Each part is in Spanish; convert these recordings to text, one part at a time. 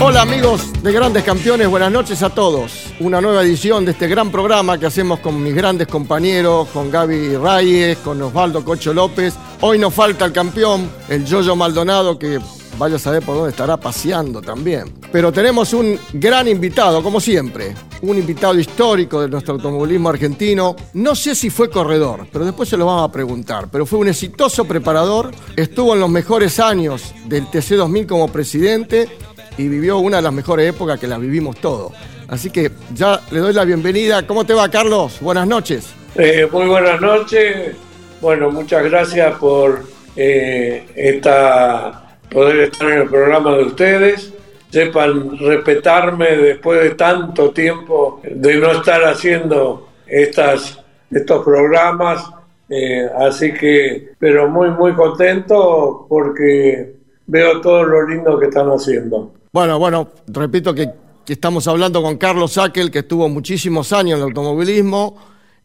Hola amigos de Grandes Campeones, buenas noches a todos. Una nueva edición de este gran programa que hacemos con mis grandes compañeros, con Gaby Reyes, con Osvaldo Cocho López. Hoy nos falta el campeón, el Yoyo Maldonado, que vaya a saber por dónde estará paseando también. Pero tenemos un gran invitado, como siempre. Un invitado histórico de nuestro automovilismo argentino. No sé si fue corredor, pero después se lo vamos a preguntar. Pero fue un exitoso preparador. Estuvo en los mejores años del TC2000 como presidente y vivió una de las mejores épocas que las vivimos todos. Así que ya le doy la bienvenida. ¿Cómo te va, Carlos? Buenas noches. Eh, muy buenas noches. Bueno, muchas gracias por eh, esta, poder estar en el programa de ustedes. Sepan respetarme después de tanto tiempo de no estar haciendo estas, estos programas. Eh, así que, pero muy, muy contento porque veo todo lo lindo que están haciendo. Bueno, bueno, repito que, estamos hablando con Carlos Sackel, que estuvo muchísimos años en el automovilismo,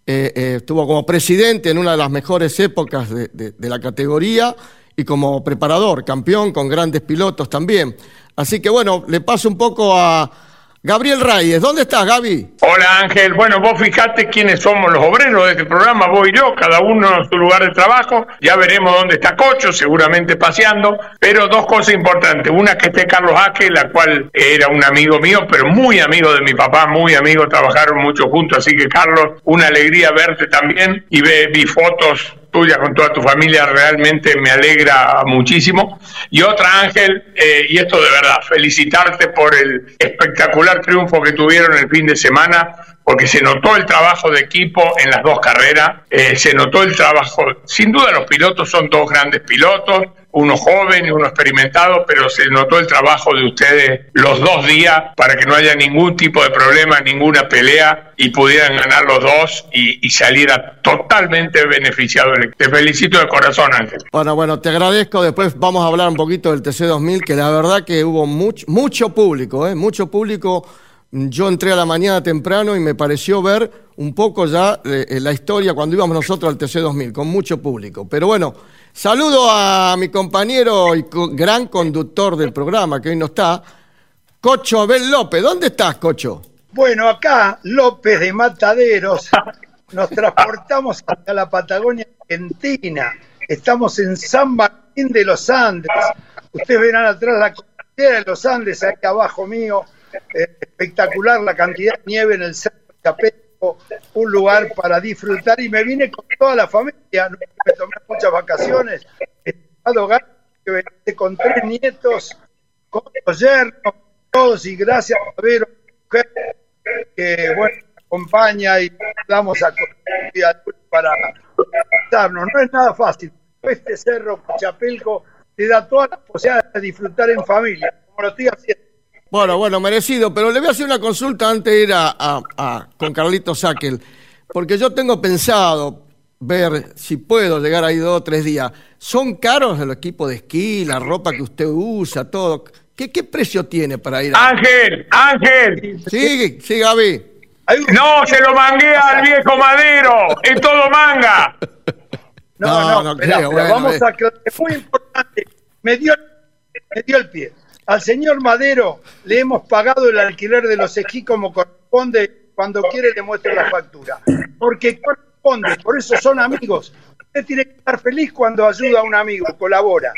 eh, eh, estuvo como presidente en una de las mejores épocas de, la categoría y como preparador, campeón con grandes pilotos también. Así que bueno, le paso un poco a Gabriel Reyes. ¿Dónde estás, Gaby? Hola, Ángel. Bueno, vos fijate quiénes somos los obreros de este programa, vos y yo, cada uno en su lugar de trabajo. Ya veremos dónde está Cocho, seguramente paseando. Pero dos cosas importantes. Una que esté Carlos Aque, la cual era un amigo mío, pero muy amigo de mi papá, muy amigo, trabajaron mucho juntos. Así que, Carlos, una alegría verte también. Y ve, vi fotos tuya con toda tu familia realmente me alegra muchísimo. Y otra, Ángel, eh, y esto de verdad, felicitarte por el espectacular triunfo que tuvieron el fin de semana, porque se notó el trabajo de equipo en las dos carreras, eh, se notó el trabajo, sin duda los pilotos son dos grandes pilotos, uno joven y uno experimentado, pero se notó el trabajo de ustedes los dos días para que no haya ningún tipo de problema, ninguna pelea y pudieran ganar los dos y, y saliera totalmente beneficiado. Te felicito de corazón, Ángel. Bueno, bueno, te agradezco. Después vamos a hablar un poquito del TC2000, que la verdad que hubo mucho, mucho público, ¿eh? mucho público. Yo entré a la mañana temprano y me pareció ver un poco ya eh, la historia cuando íbamos nosotros al TC2000, con mucho público. Pero bueno, saludo a mi compañero y co gran conductor del programa, que hoy no está, Cocho Abel López. ¿Dónde estás, Cocho? Bueno, acá López de Mataderos, nos transportamos hasta la Patagonia Argentina. Estamos en San Martín de los Andes. Ustedes verán atrás la cordillera de los Andes, aquí abajo mío. Eh, espectacular la cantidad de nieve en el Cerro Chapético, un lugar para disfrutar. Y me vine con toda la familia, no me tomé muchas vacaciones. Que con tres nietos, con los yernos, todos, y gracias a ver que bueno, acompaña y damos a para darnos. No es nada fácil. Este cerro Chapelco te da todas las posibilidades de disfrutar en familia, como lo estoy haciendo. Bueno, bueno, merecido, pero le voy a hacer una consulta antes de ir a, con Carlito Saquel, porque yo tengo pensado ver si puedo llegar ahí dos o tres días. ¿Son caros el equipo de esquí, la ropa que usted usa, todo? ¿Qué, qué precio tiene para ir a... Ángel, Ángel. Sí, sí, Gaby. No, se lo mangué al viejo Madero, es todo manga. No, no, no, creo, vamos a es muy importante. Me dio, me dio el pie. Al señor Madero le hemos pagado el alquiler de los esquí como corresponde. Cuando quiere le muestro la factura. Porque corresponde, por eso son amigos. Usted tiene que estar feliz cuando ayuda a un amigo, colabora.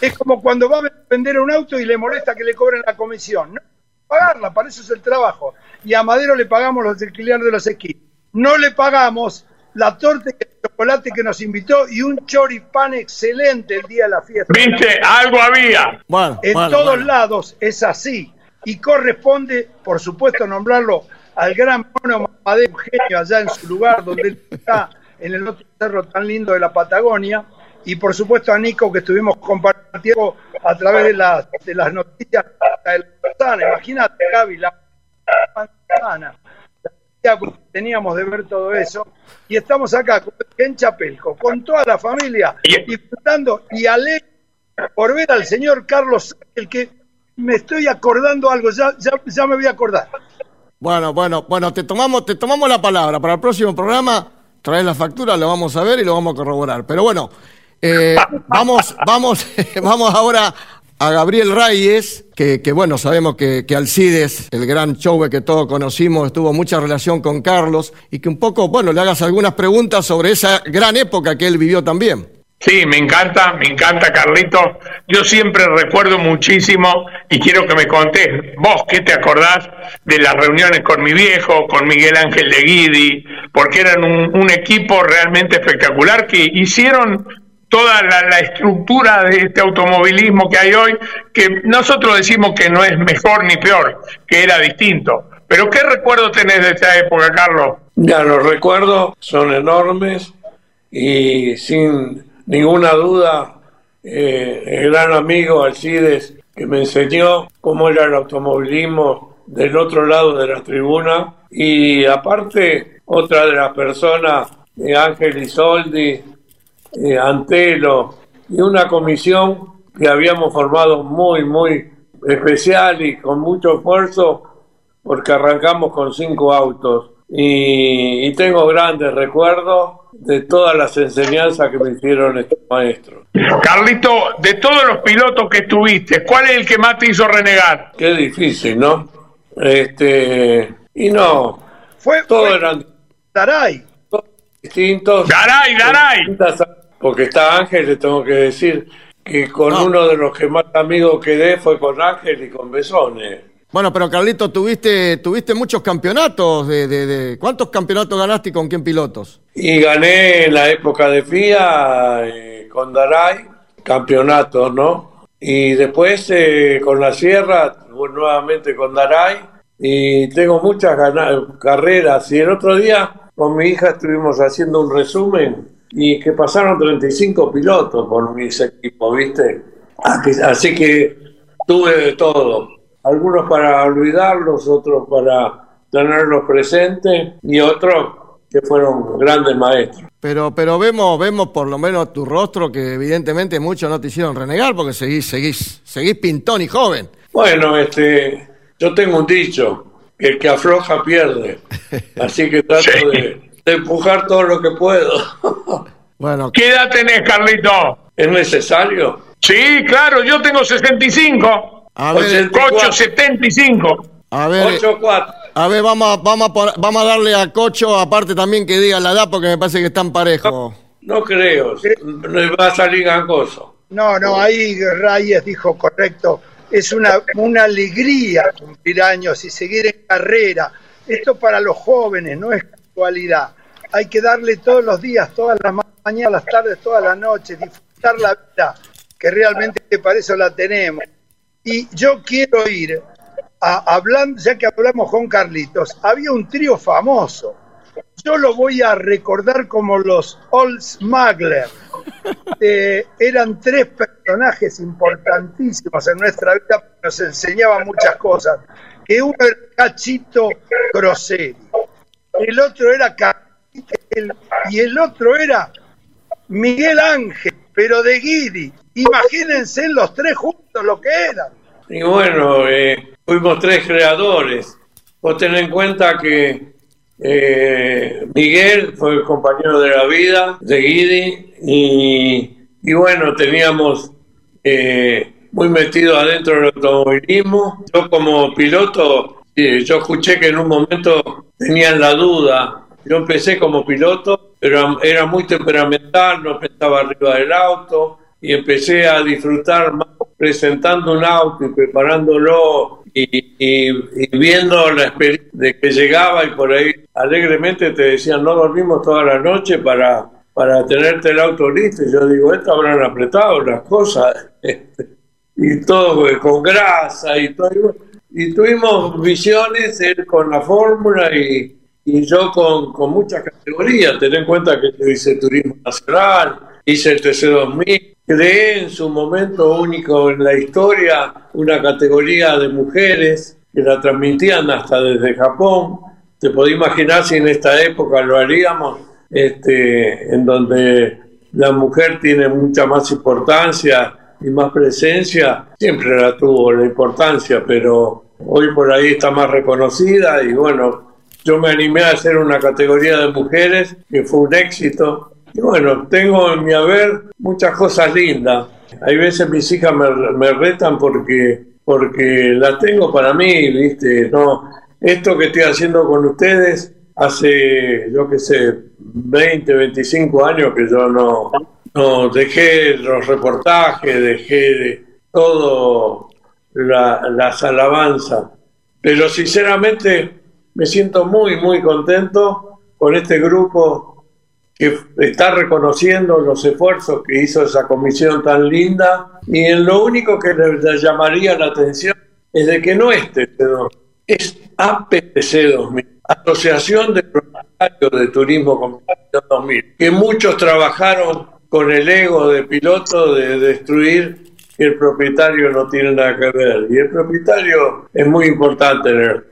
Es como cuando va a vender un auto y le molesta que le cobren la comisión. No pagarla, para eso es el trabajo. Y a Madero le pagamos los alquileres de los esquís. No le pagamos la torta de chocolate que nos invitó y un choripán excelente el día de la fiesta. ¿Viste? Algo había. Bueno, en todos lados es así. Y corresponde, por supuesto, nombrarlo al gran mono Madero Eugenio allá en su lugar, donde él está, en el otro cerro tan lindo de la Patagonia y por supuesto a Nico que estuvimos compartiendo a través de las, de las noticias de la manzana. Imagínate, Gaby, la manzana. Teníamos de ver todo eso y estamos acá en Chapelco con toda la familia disfrutando y alegre por ver al señor Carlos, el que me estoy acordando algo, ya, ya, ya me voy a acordar. Bueno, bueno, bueno, te tomamos, te tomamos la palabra. Para el próximo programa traes la factura, lo vamos a ver y lo vamos a corroborar. Pero bueno, eh, vamos, vamos, vamos ahora a Gabriel Reyes, que, bueno, sabemos que, que, Alcides, el gran show que todos conocimos, tuvo mucha relación con Carlos y que un poco, bueno, le hagas algunas preguntas sobre esa gran época que él vivió también. Sí, me encanta, me encanta Carlito. Yo siempre recuerdo muchísimo y quiero que me contés, vos, ¿qué te acordás de las reuniones con mi viejo, con Miguel Ángel de Guidi? Porque eran un equipo realmente espectacular que hicieron toda la, estructura de este automovilismo que hay hoy, que nosotros decimos que no es mejor ni peor, que era distinto. Pero ¿qué recuerdo tenés de esa época, Carlos? Ya, los recuerdos son enormes y sin ninguna duda eh, el gran amigo Alcides que me enseñó cómo era el automovilismo del otro lado de la tribuna y aparte otra de las personas, Ángel Isoldi, eh, Antelo y una comisión que habíamos formado muy, muy especial y con mucho esfuerzo porque arrancamos con cinco autos y, tengo grandes recuerdos de todas las enseñanzas que me hicieron estos maestros. Carlito, de todos los pilotos que estuviste, ¿cuál es el que más te hizo renegar? Qué difícil, ¿no? Este, y no, fue, todos eran Daray. Distintos. Daray, Daray porque está Ángel, le tengo que decir que con uno de los que más amigos quedé fue con Ángel y con Besones. Bueno, pero Carlito, tuviste, tuviste muchos campeonatos. De, de, ¿Cuántos campeonatos ganaste y con quién pilotos? Y gané en la época de FIA eh, con Daray, campeonatos, ¿no? Y después eh, con la Sierra, nuevamente con Daray. Y tengo muchas carreras. Y el otro día con mi hija estuvimos haciendo un resumen y que pasaron 35 pilotos por mis equipos, ¿viste? Así que tuve de todo. Algunos para olvidarlos, otros para tenerlos presentes y otros que fueron grandes maestros. Pero, pero vemos, vemos por lo menos tu rostro que evidentemente muchos no te hicieron renegar porque seguís, seguís, seguís pintón y joven. Bueno, este, yo tengo un dicho, que el que afloja pierde. Así que trato de, de empujar todo lo que puedo. Bueno. ¿Qué edad tenés, Carlito? ¿Es necesario? Sí, claro, yo tengo 65. A ver, Cocho 75. A ver, 8-4. A ver, vamos, vamos, a, vamos a darle a Cocho, aparte también que diga la edad, porque me parece que están parejos. No, creo, no va a salir gangoso. No, no, ahí Reyes dijo correcto. Es una, una alegría cumplir años y seguir en carrera. Esto para los jóvenes no es casualidad. Hay que darle todos los días, todas las mañanas, las tardes, todas las noches, disfrutar la vida, que realmente para eso la tenemos. Y yo quiero ir hablando, ya que hablamos con Carlitos, había un trío famoso. Yo lo voy a recordar como los Old Smuggler. Eh, eran tres personajes importantísimos en nuestra vida, nos enseñaban muchas cosas. Que uno era Cachito Groseri, el otro era y el otro era Miguel Ángel, pero de Guidi. Imagínense los tres juntos lo que eran. Y bueno, eh, fuimos tres creadores. Vos tenés en cuenta que eh, Miguel fue el compañero de la vida de Guidi y, bueno, teníamos eh, muy metido adentro del automovilismo. Yo como piloto, yo escuché que en un momento tenían la duda. Yo empecé como piloto, pero era muy temperamental, no pensaba arriba del auto y empecé a disfrutar más presentando un auto y preparándolo y, viendo la experiencia de que llegaba y por ahí alegremente te decían no dormimos toda la noche para, para tenerte el auto listo y yo digo esto habrán apretado las cosas y todo con grasa y todo. Y tuvimos visiones él con la fórmula y, y yo con, con muchas categorías ten en cuenta que yo hice turismo nacional hice el TC2000 creé en su momento único en la historia una categoría de mujeres que la transmitían hasta desde Japón. Te podés imaginar si en esta época lo haríamos, este, en donde la mujer tiene mucha más importancia y más presencia, siempre la tuvo la importancia, pero hoy por ahí está más reconocida y bueno, yo me animé a hacer una categoría de mujeres que fue un éxito y bueno, tengo en mi haber muchas cosas lindas. Hay veces mis hijas me, retan porque, porque las tengo para mí, ¿viste? No, esto que estoy haciendo con ustedes hace, yo qué sé, 20, 25 años que yo no, no dejé los reportajes, dejé todo las alabanzas. Pero sinceramente me siento muy, muy contento con este grupo que está reconociendo los esfuerzos que hizo esa comisión tan linda y en lo único que le llamaría la atención es de que no es TC2000, es APTC 2000, Asociación de Propietarios de Turismo 2000, que muchos trabajaron con el ego de piloto de destruir que el propietario no tiene nada que ver. Y el propietario es muy importante en el,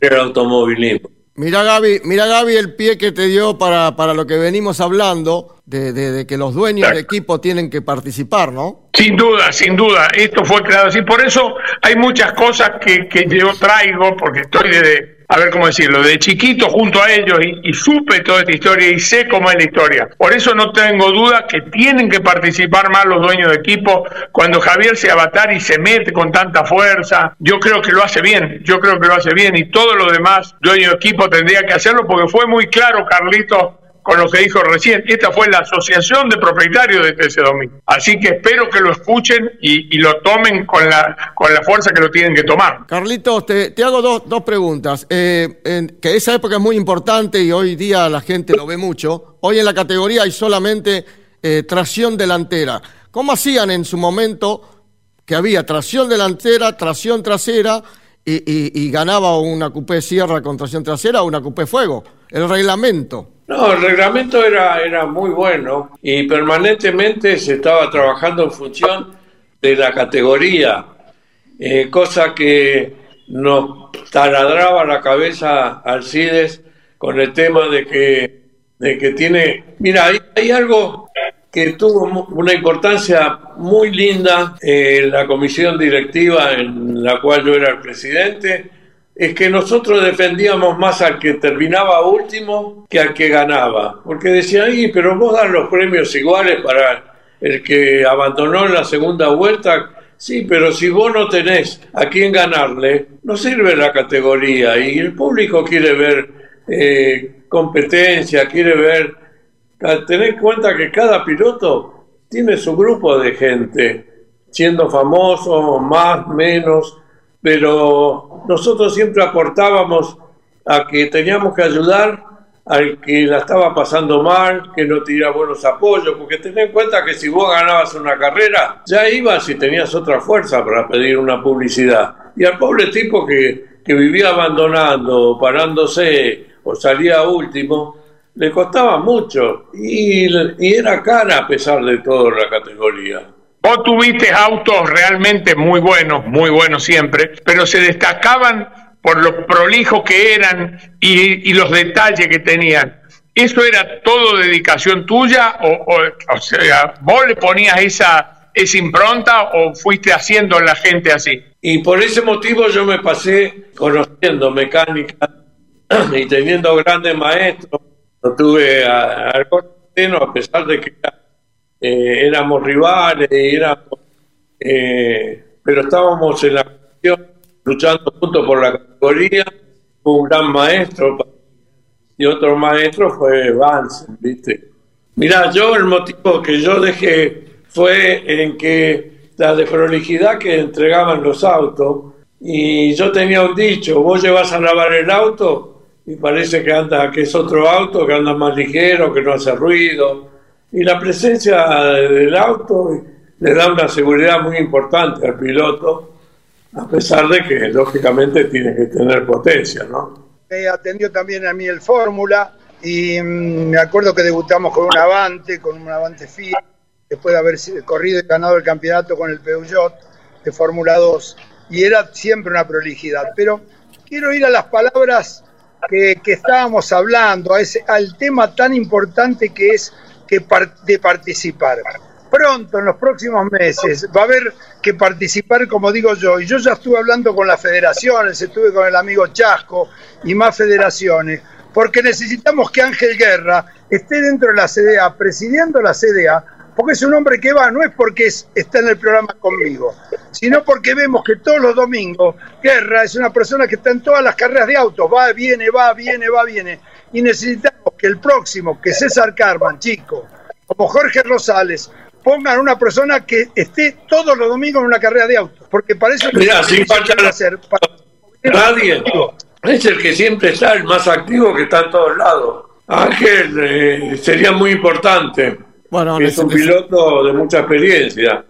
el automovilismo. Mira Gaby, mira Gaby el pie que te dio para, para lo que venimos hablando, de, de, que los dueños de equipo tienen que participar, ¿no? Sin duda, sin duda, esto fue creado así. Por eso hay muchas cosas que, que yo traigo, porque estoy de, a ver cómo decirlo, de chiquito junto a ellos y, supe toda esta historia y sé cómo es la historia. Por eso no tengo duda que tienen que participar más los dueños de equipo. Cuando Javier se avatar y se mete con tanta fuerza, yo creo que lo hace bien, yo creo que lo hace bien y todos los demás dueños de equipo tendrían que hacerlo porque fue muy claro, Carlito, con lo que dijo recién. Esta fue la Asociación de Propietarios de TC2000. Así que espero que lo escuchen y, lo tomen con la, con la fuerza que lo tienen que tomar. Carlitos, te, te hago dos, dos preguntas. Eh, que esa época es muy importante y hoy día la gente lo ve mucho. Hoy en la categoría hay solamente eh, tracción delantera. ¿Cómo hacían en su momento que había tracción delantera, tracción trasera y, y ganaba una coupé sierra con tracción trasera o una coupé fuego? El reglamento. No, el reglamento era, era muy bueno y permanentemente se estaba trabajando en función de la categoría, eh, cosa que nos taladraba la cabeza Alcides con el tema de que, de que tiene... Mira, hay, algo que tuvo una importancia muy linda en la comisión directiva en la cual yo era el presidente, es que nosotros defendíamos más al que terminaba último que al que ganaba, porque decían, ahí, pero vos das los premios iguales para el que abandonó en la segunda vuelta Sí, pero si vos no tenés a quién ganarle, no sirve la categoría. Y el público quiere ver eh, competencia, quiere ver... Tener en cuenta que cada piloto tiene su grupo de gente, siendo famoso, más, menos, pero nosotros siempre aportábamos a que teníamos que ayudar al que la estaba pasando mal, que no tenía buenos apoyos, porque ten en cuenta que si vos ganabas una carrera, ya ibas y tenías otra fuerza para pedir una publicidad. Y al pobre tipo que, que vivía abandonando, parándose o salía último, le costaba mucho y, y era cara a pesar de todo la categoría. Vos tuviste autos realmente muy buenos, muy buenos siempre, pero se destacaban por lo prolijo que eran y, los detalles que tenían. ¿Eso era todo dedicación tuya o, o, sea, vos le ponías esa, esa impronta o fuiste haciendo a la gente así? Y por ese motivo yo me pasé conociendo mecánica y teniendo grandes maestros. No tuve algo a pesar de que eh, éramos rivales, éramos, eh, pero estábamos en la cuestión luchando juntos por la categoría, un gran maestro y otro maestro fue Vance, ¿viste? Mirá, yo el motivo que yo dejé fue en que la desprolijidad que entregaban los autos, y yo tenía un dicho, vos llevas a lavar el auto y parece que anda, que es otro auto, que anda más ligero, que no hace ruido, y la presencia del auto le da una seguridad muy importante al piloto, a pesar de que lógicamente tiene que tener potencia, ¿no? Me atendió también a mí el Fórmula y mm, me acuerdo que debutamos con un Avante, con un Avante Fiat, después de haber corrido y ganado el campeonato con el Peugeot de Fórmula 2, y era siempre una prolijidad. Pero quiero ir a las palabras que, estábamos hablando, a ese, al tema tan importante que es que de participar. Pronto, en los próximos meses, va a haber que participar, como digo yo, y yo ya estuve hablando con las federaciones, estuve con el amigo Chasco y más federaciones, porque necesitamos que Ángel Guerra esté dentro de la CDA, presidiendo la CDA, porque es un hombre que va, no es porque está en el programa conmigo, sino porque vemos que todos los domingos Guerra es una persona que está en todas las carreras de autos, va, viene, va, viene, va, viene, y necesitamos que el próximo, que César Carman, chico, como Jorge Rosales, pongan una persona que esté todos los domingos en una carrera de auto, porque para eso Mira, sin falta hacer. Nadie es el que siempre está, el más activo que está en todos lados. Ángel eh, sería muy importante. Bueno, es un piloto de mucha experiencia.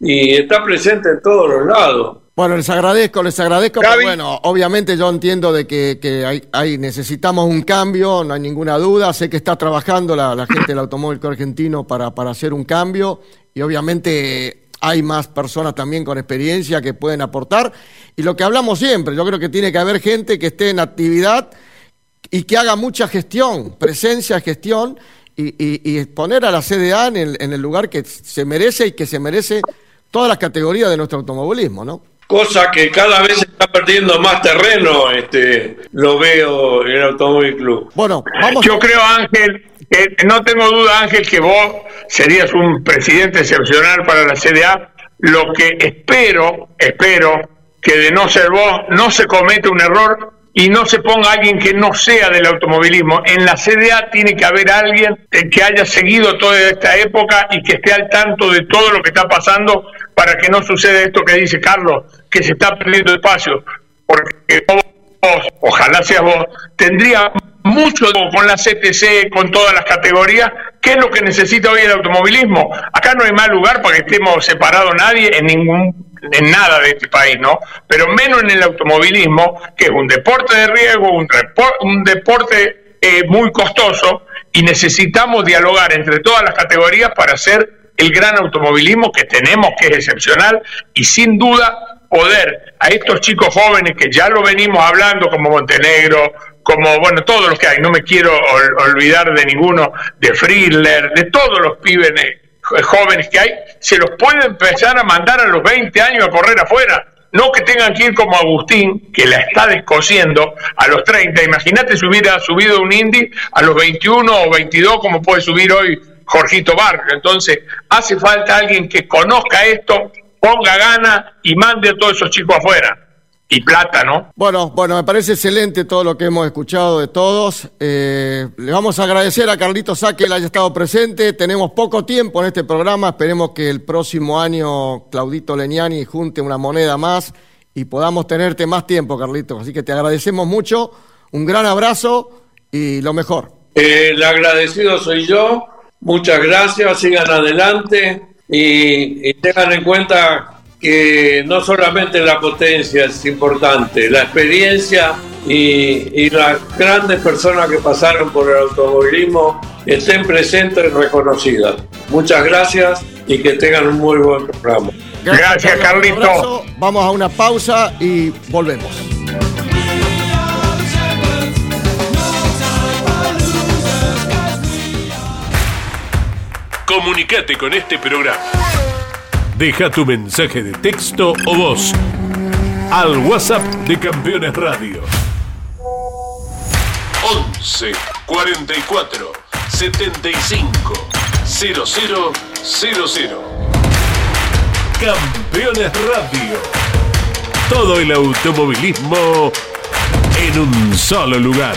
Y está presente en todos los lados. Bueno, les agradezco, les agradezco, pero bueno, obviamente yo entiendo de que, hay, necesitamos un cambio, no hay ninguna duda, sé que está trabajando la, gente del automóvil argentino para, para hacer un cambio y obviamente hay más personas también con experiencia que pueden aportar. Y lo que hablamos siempre, yo creo que tiene que haber gente que esté en actividad y que haga mucha gestión, presencia, gestión y, y, poner a la CDA en el, en el lugar que se merece y que se merece todas las categorías de nuestro automovilismo, ¿no? cosa que cada vez está perdiendo más terreno, este, lo veo en el Automóvil Club. Bueno, vamos. Yo creo, Ángel, que no tengo duda, Ángel, que vos serías un presidente excepcional para la CDA. Lo que espero, espero que de no ser vos no se comete un error y no se ponga alguien que no sea del automovilismo. En la CDA tiene que haber alguien que haya seguido toda esta época y que esté al tanto de todo lo que está pasando para que no suceda esto que dice Carlos, que se está perdiendo espacio. Porque vos, ojalá seas vos, tendría mucho con la CTC, con todas las categorías, ¿qué es lo que necesita hoy el automovilismo? Acá no hay más lugar para que estemos separados nadie en ningún en nada de este país, ¿no? Pero menos en el automovilismo, que es un deporte de riesgo, un, un deporte eh, muy costoso, y necesitamos dialogar entre todas las categorías para hacer el gran automovilismo que tenemos, que es excepcional, y sin duda poder a estos chicos jóvenes que ya lo venimos hablando, como Montenegro, como, bueno, todos los que hay, no me quiero olvidar de ninguno, de Friedler, de todos los pibes jóvenes que hay, se los puede empezar a mandar a los 20 años a correr afuera. No que tengan que ir como Agustín, que la está descosiendo a los 30. Imagínate si hubiera subido un Indy a los 21 o 22, como puede subir hoy Jorgito Barrio. Entonces, hace falta alguien que conozca esto, ponga gana y mande a todos esos chicos afuera. Y plata, ¿no? Bueno, bueno, me parece excelente todo lo que hemos escuchado de todos. Eh, le vamos a agradecer a Carlito Saque que haya estado presente. Tenemos poco tiempo en este programa. Esperemos que el próximo año Claudito Leniani junte una moneda más y podamos tenerte más tiempo, Carlito. Así que te agradecemos mucho. Un gran abrazo y lo mejor. Eh, el agradecido soy yo. Muchas gracias. Sigan adelante y, y tengan en cuenta que no solamente la potencia es importante, la experiencia y, las grandes personas que pasaron por el automovilismo estén presentes y reconocidas. Muchas gracias y que tengan un muy buen programa. Gracias, Carlito. Vamos a una pausa y volvemos. Comunicate con este programa Deja tu mensaje de texto o voz al WhatsApp de Campeones Radio. 11 44 75 0000. Campeones Radio. Todo el automovilismo en un solo lugar.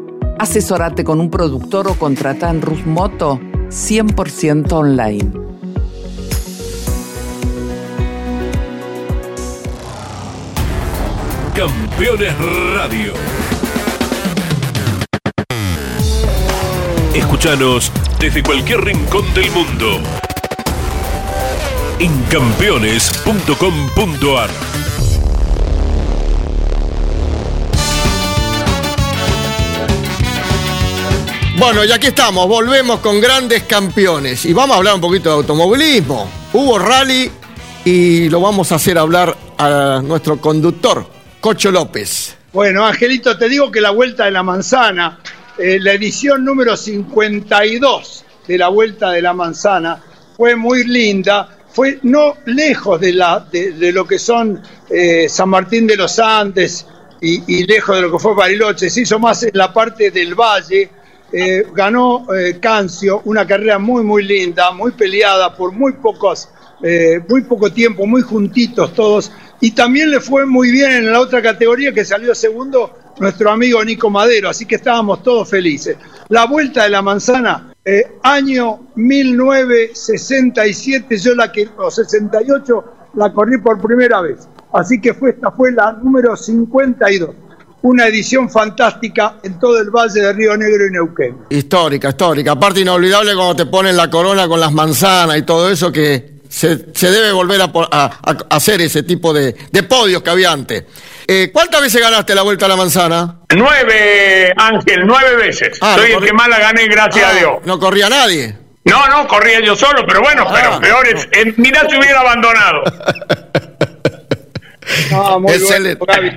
Asesorate con un productor o contrata en Rusmoto 100% online. Campeones Radio. Escúchanos desde cualquier rincón del mundo en campeones.com.ar. Bueno, y aquí estamos, volvemos con grandes campeones y vamos a hablar un poquito de automovilismo. Hubo rally y lo vamos a hacer hablar a nuestro conductor, Cocho López. Bueno, Angelito, te digo que la Vuelta de la Manzana, eh, la edición número 52 de la Vuelta de la Manzana, fue muy linda, fue no lejos de, la, de, lo que son eh, San Martín de los Andes y, y, lejos de lo que fue Bariloche, se hizo más en la parte del valle eh, ganó eh, Cancio, una carrera muy, muy linda, muy peleada por muy pocos, eh, muy poco tiempo, muy juntitos todos. Y también le fue muy bien en la otra categoría que salió segundo nuestro amigo Nico Madero, así que estábamos todos felices. La vuelta de la manzana, año 1967, yo la que, o 68, la corrí por primera vez. Así que fue, esta fue la número 52 una edición fantástica en todo el Valle de Río Negro y Neuquén. Histórica, histórica. Aparte inolvidable cuando te ponen la corona con las manzanas y todo eso que se, debe volver a, hacer ese tipo de, podios que había antes. Eh, ¿Cuántas veces ganaste la Vuelta a la Manzana? Nueve, Ángel, nueve veces. Ah, Soy el que más la gané, gracias a ah, Dios. ¿No corría nadie? No, no, corría yo solo, pero bueno, ah, pero peor es, mirá si hubiera abandonado. no, muy Excelente. Bueno,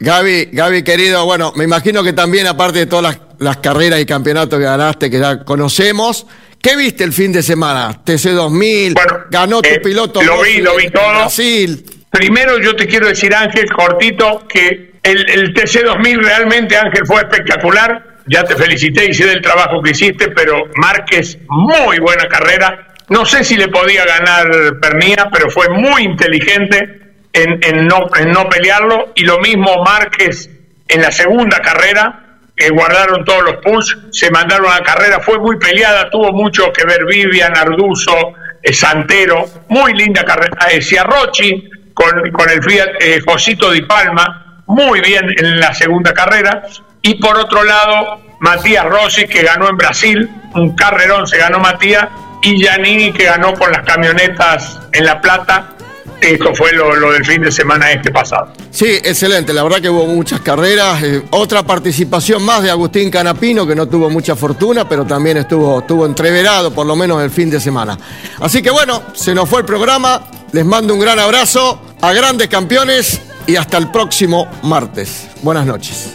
Gaby, Gaby, querido, bueno, me imagino que también, aparte de todas las, carreras y campeonatos que ganaste, que ya conocemos, ¿qué viste el fin de semana? TC2000, ganó tu eh, piloto. Lo vi, lo vi todo. Brasil. Primero yo te quiero decir, Ángel, cortito, que el, el TC2000 realmente, Ángel, fue espectacular. Ya te felicité y sé del trabajo que hiciste, pero Márquez, muy buena carrera. No sé si le podía ganar Pernía, pero fue muy inteligente en, no, en no pelearlo. Y lo mismo Márquez en la segunda carrera eh, guardaron todos los push, se mandaron a la carrera, fue muy peleada, tuvo mucho que ver Vivian, Arduzo, eh, Santero, muy linda carrera, eh, Ciarrochi con, con el Fiat eh, Josito Di Palma, muy bien en la segunda carrera, y por otro lado Matías Rossi que ganó en Brasil, un carrerón se ganó Matías, y Giannini que ganó con las camionetas en La Plata, esto fue lo, lo, del fin de semana este pasado. Sí, excelente. La verdad que hubo muchas carreras. Eh, otra participación más de Agustín Canapino, que no tuvo mucha fortuna, pero también estuvo, estuvo entreverado por lo menos el fin de semana. Así que bueno, se nos fue el programa. Les mando un gran abrazo a grandes campeones y hasta el próximo martes. Buenas noches.